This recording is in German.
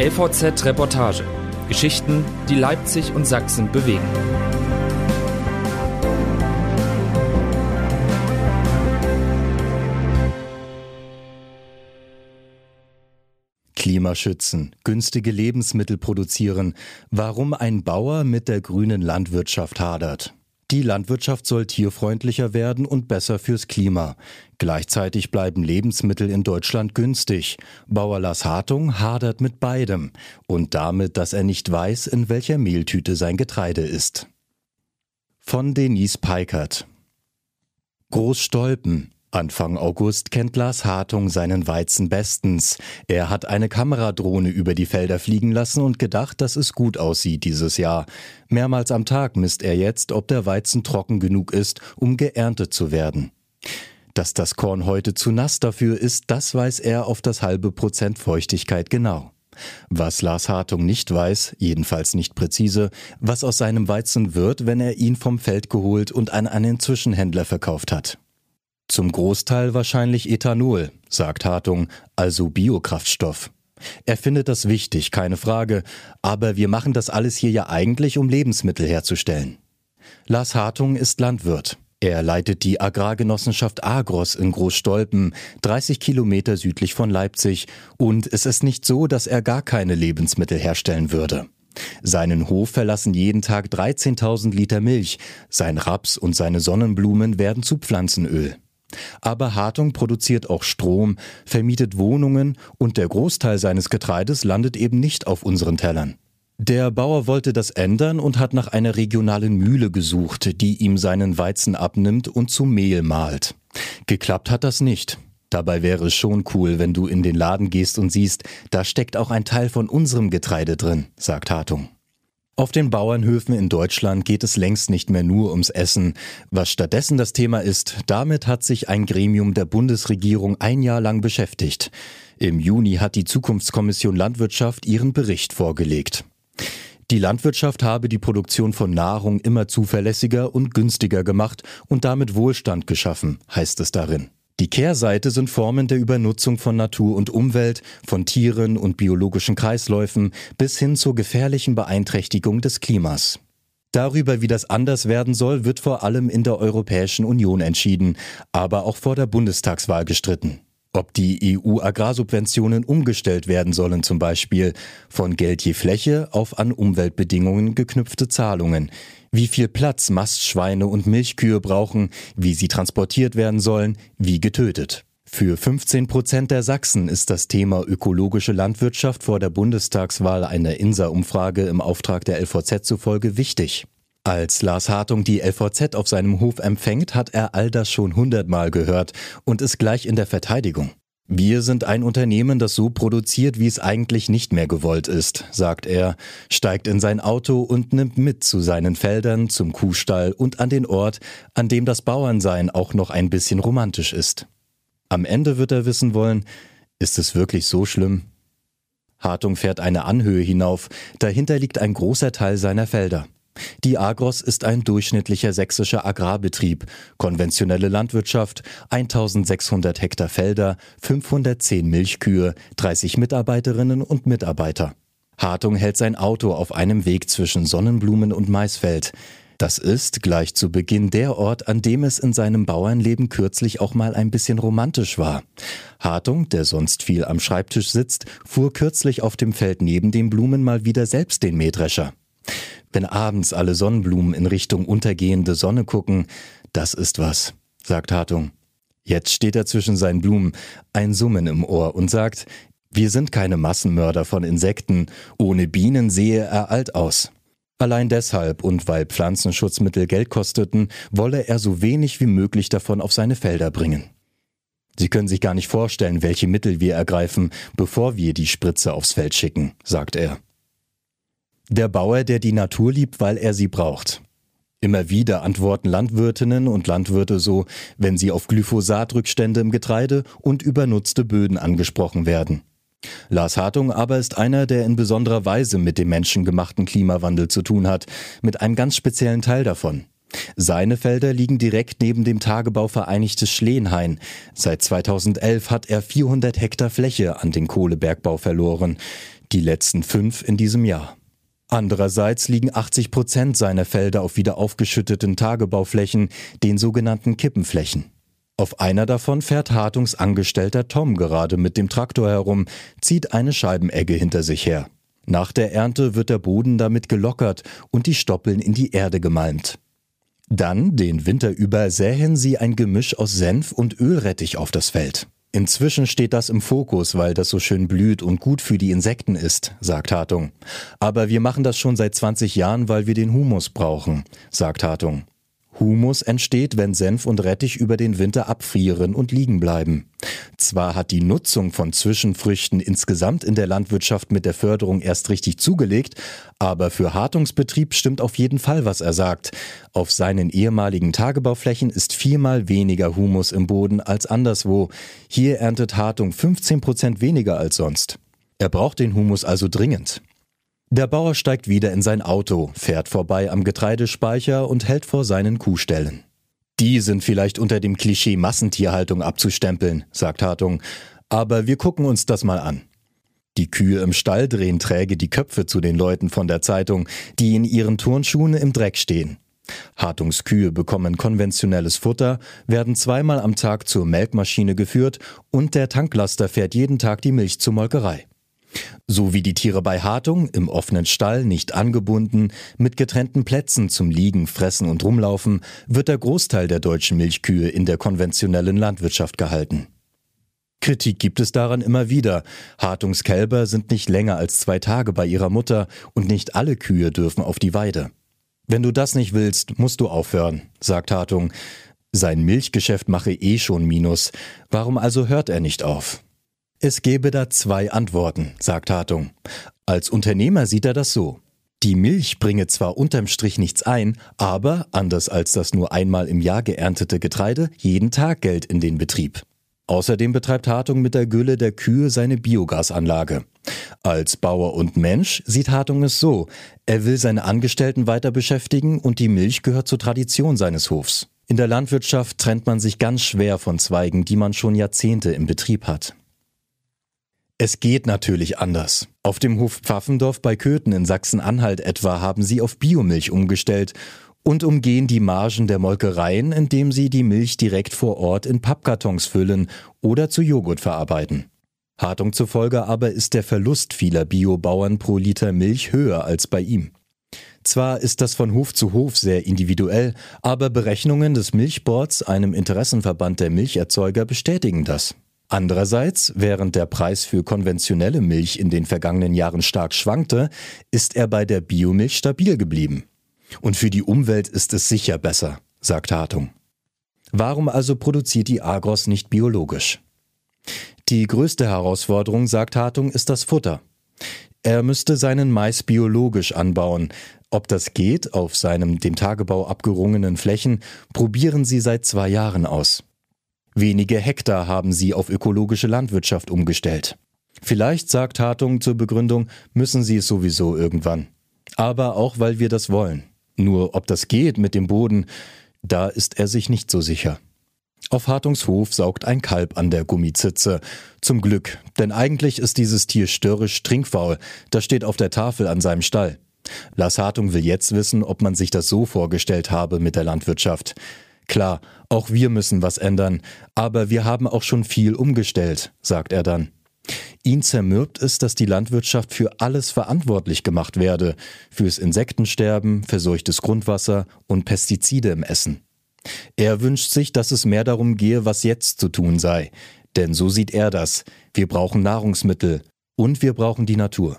LVZ Reportage. Geschichten, die Leipzig und Sachsen bewegen. Klimaschützen, günstige Lebensmittel produzieren, warum ein Bauer mit der grünen Landwirtschaft hadert. Die Landwirtschaft soll tierfreundlicher werden und besser fürs Klima. Gleichzeitig bleiben Lebensmittel in Deutschland günstig. Bauer Lars Hartung hadert mit beidem und damit, dass er nicht weiß, in welcher Mehltüte sein Getreide ist. Von Denise Peikert Großstolpen, Anfang August kennt Lars Hartung seinen Weizen bestens. Er hat eine Kameradrohne über die Felder fliegen lassen und gedacht, dass es gut aussieht dieses Jahr. Mehrmals am Tag misst er jetzt, ob der Weizen trocken genug ist, um geerntet zu werden. Dass das Korn heute zu nass dafür ist, das weiß er auf das halbe Prozent Feuchtigkeit genau. Was Lars Hartung nicht weiß, jedenfalls nicht präzise, was aus seinem Weizen wird, wenn er ihn vom Feld geholt und an einen Zwischenhändler verkauft hat. Zum Großteil wahrscheinlich Ethanol, sagt Hartung, also Biokraftstoff. Er findet das wichtig, keine Frage, aber wir machen das alles hier ja eigentlich, um Lebensmittel herzustellen. Lars Hartung ist Landwirt. Er leitet die Agrargenossenschaft Agros in Großstolpen, 30 Kilometer südlich von Leipzig, und es ist nicht so, dass er gar keine Lebensmittel herstellen würde. Seinen Hof verlassen jeden Tag 13.000 Liter Milch, sein Raps und seine Sonnenblumen werden zu Pflanzenöl. Aber Hartung produziert auch Strom, vermietet Wohnungen und der Großteil seines Getreides landet eben nicht auf unseren Tellern. Der Bauer wollte das ändern und hat nach einer regionalen Mühle gesucht, die ihm seinen Weizen abnimmt und zu Mehl mahlt. Geklappt hat das nicht. Dabei wäre es schon cool, wenn du in den Laden gehst und siehst, da steckt auch ein Teil von unserem Getreide drin, sagt Hartung. Auf den Bauernhöfen in Deutschland geht es längst nicht mehr nur ums Essen. Was stattdessen das Thema ist, damit hat sich ein Gremium der Bundesregierung ein Jahr lang beschäftigt. Im Juni hat die Zukunftskommission Landwirtschaft ihren Bericht vorgelegt. Die Landwirtschaft habe die Produktion von Nahrung immer zuverlässiger und günstiger gemacht und damit Wohlstand geschaffen, heißt es darin. Die Kehrseite sind Formen der Übernutzung von Natur und Umwelt, von Tieren und biologischen Kreisläufen bis hin zur gefährlichen Beeinträchtigung des Klimas. Darüber, wie das anders werden soll, wird vor allem in der Europäischen Union entschieden, aber auch vor der Bundestagswahl gestritten. Ob die EU-Agrarsubventionen umgestellt werden sollen zum Beispiel von Geld je Fläche auf an Umweltbedingungen geknüpfte Zahlungen, wie viel Platz Mastschweine und Milchkühe brauchen, wie sie transportiert werden sollen, wie getötet. Für 15 Prozent der Sachsen ist das Thema ökologische Landwirtschaft vor der Bundestagswahl einer INSA-Umfrage im Auftrag der LVZ zufolge wichtig. Als Lars Hartung die LVZ auf seinem Hof empfängt, hat er all das schon hundertmal gehört und ist gleich in der Verteidigung. Wir sind ein Unternehmen, das so produziert, wie es eigentlich nicht mehr gewollt ist, sagt er, steigt in sein Auto und nimmt mit zu seinen Feldern, zum Kuhstall und an den Ort, an dem das Bauernsein auch noch ein bisschen romantisch ist. Am Ende wird er wissen wollen, ist es wirklich so schlimm? Hartung fährt eine Anhöhe hinauf, dahinter liegt ein großer Teil seiner Felder. Die Agros ist ein durchschnittlicher sächsischer Agrarbetrieb, konventionelle Landwirtschaft, 1600 Hektar Felder, 510 Milchkühe, 30 Mitarbeiterinnen und Mitarbeiter. Hartung hält sein Auto auf einem Weg zwischen Sonnenblumen und Maisfeld. Das ist gleich zu Beginn der Ort, an dem es in seinem Bauernleben kürzlich auch mal ein bisschen romantisch war. Hartung, der sonst viel am Schreibtisch sitzt, fuhr kürzlich auf dem Feld neben den Blumen mal wieder selbst den Mähdrescher. Wenn abends alle Sonnenblumen in Richtung untergehende Sonne gucken, das ist was, sagt Hartung. Jetzt steht er zwischen seinen Blumen, ein Summen im Ohr und sagt, wir sind keine Massenmörder von Insekten, ohne Bienen sehe er alt aus. Allein deshalb und weil Pflanzenschutzmittel Geld kosteten, wolle er so wenig wie möglich davon auf seine Felder bringen. Sie können sich gar nicht vorstellen, welche Mittel wir ergreifen, bevor wir die Spritze aufs Feld schicken, sagt er. Der Bauer, der die Natur liebt, weil er sie braucht. Immer wieder antworten Landwirtinnen und Landwirte so, wenn sie auf Glyphosatrückstände im Getreide und übernutzte Böden angesprochen werden. Lars Hartung aber ist einer, der in besonderer Weise mit dem menschengemachten Klimawandel zu tun hat, mit einem ganz speziellen Teil davon. Seine Felder liegen direkt neben dem Tagebau Vereinigtes Schleenhain. Seit 2011 hat er 400 Hektar Fläche an den Kohlebergbau verloren. Die letzten fünf in diesem Jahr. Andererseits liegen 80 Prozent seiner Felder auf wieder aufgeschütteten Tagebauflächen, den sogenannten Kippenflächen. Auf einer davon fährt Hartungs Angestellter Tom gerade mit dem Traktor herum, zieht eine Scheibenegge hinter sich her. Nach der Ernte wird der Boden damit gelockert und die Stoppeln in die Erde gemalmt. Dann, den Winter über, säen sie ein Gemisch aus Senf und Ölrettich auf das Feld. Inzwischen steht das im Fokus, weil das so schön blüht und gut für die Insekten ist, sagt Hartung. Aber wir machen das schon seit 20 Jahren, weil wir den Humus brauchen, sagt Hartung. Humus entsteht, wenn Senf und Rettich über den Winter abfrieren und liegen bleiben. Zwar hat die Nutzung von Zwischenfrüchten insgesamt in der Landwirtschaft mit der Förderung erst richtig zugelegt, aber für Hartungsbetrieb stimmt auf jeden Fall, was er sagt. Auf seinen ehemaligen Tagebauflächen ist viermal weniger Humus im Boden als anderswo. Hier erntet Hartung 15 Prozent weniger als sonst. Er braucht den Humus also dringend. Der Bauer steigt wieder in sein Auto, fährt vorbei am Getreidespeicher und hält vor seinen Kuhställen. Die sind vielleicht unter dem Klischee Massentierhaltung abzustempeln, sagt Hartung, aber wir gucken uns das mal an. Die Kühe im Stall drehen träge die Köpfe zu den Leuten von der Zeitung, die in ihren Turnschuhen im Dreck stehen. Hartungs Kühe bekommen konventionelles Futter, werden zweimal am Tag zur Melkmaschine geführt und der Tanklaster fährt jeden Tag die Milch zur Molkerei. So wie die Tiere bei Hartung im offenen Stall nicht angebunden, mit getrennten Plätzen zum Liegen, Fressen und Rumlaufen, wird der Großteil der deutschen Milchkühe in der konventionellen Landwirtschaft gehalten. Kritik gibt es daran immer wieder. Hartungskälber sind nicht länger als zwei Tage bei ihrer Mutter und nicht alle Kühe dürfen auf die Weide. Wenn du das nicht willst, musst du aufhören, sagt Hartung. Sein Milchgeschäft mache eh schon Minus. Warum also hört er nicht auf? Es gäbe da zwei Antworten, sagt Hartung. Als Unternehmer sieht er das so. Die Milch bringe zwar unterm Strich nichts ein, aber, anders als das nur einmal im Jahr geerntete Getreide, jeden Tag Geld in den Betrieb. Außerdem betreibt Hartung mit der Gülle der Kühe seine Biogasanlage. Als Bauer und Mensch sieht Hartung es so. Er will seine Angestellten weiter beschäftigen und die Milch gehört zur Tradition seines Hofs. In der Landwirtschaft trennt man sich ganz schwer von Zweigen, die man schon Jahrzehnte im Betrieb hat. Es geht natürlich anders. Auf dem Hof Pfaffendorf bei Köthen in Sachsen-Anhalt etwa haben sie auf Biomilch umgestellt und umgehen die Margen der Molkereien, indem sie die Milch direkt vor Ort in Pappkartons füllen oder zu Joghurt verarbeiten. Hartung zufolge aber ist der Verlust vieler Biobauern pro Liter Milch höher als bei ihm. Zwar ist das von Hof zu Hof sehr individuell, aber Berechnungen des Milchboards, einem Interessenverband der Milcherzeuger, bestätigen das. Andererseits, während der Preis für konventionelle Milch in den vergangenen Jahren stark schwankte, ist er bei der Biomilch stabil geblieben. Und für die Umwelt ist es sicher besser, sagt Hartung. Warum also produziert die Agros nicht biologisch? Die größte Herausforderung, sagt Hartung, ist das Futter. Er müsste seinen Mais biologisch anbauen. Ob das geht, auf seinem dem Tagebau abgerungenen Flächen, probieren sie seit zwei Jahren aus. Wenige Hektar haben sie auf ökologische Landwirtschaft umgestellt. Vielleicht, sagt Hartung zur Begründung, müssen sie es sowieso irgendwann. Aber auch weil wir das wollen. Nur ob das geht mit dem Boden, da ist er sich nicht so sicher. Auf Hartungshof saugt ein Kalb an der Gummizitze. Zum Glück, denn eigentlich ist dieses Tier störrisch trinkfaul. Das steht auf der Tafel an seinem Stall. Lars Hartung will jetzt wissen, ob man sich das so vorgestellt habe mit der Landwirtschaft. Klar, auch wir müssen was ändern, aber wir haben auch schon viel umgestellt, sagt er dann. Ihn zermürbt es, dass die Landwirtschaft für alles verantwortlich gemacht werde, fürs Insektensterben, verseuchtes Grundwasser und Pestizide im Essen. Er wünscht sich, dass es mehr darum gehe, was jetzt zu tun sei, denn so sieht er das. Wir brauchen Nahrungsmittel und wir brauchen die Natur.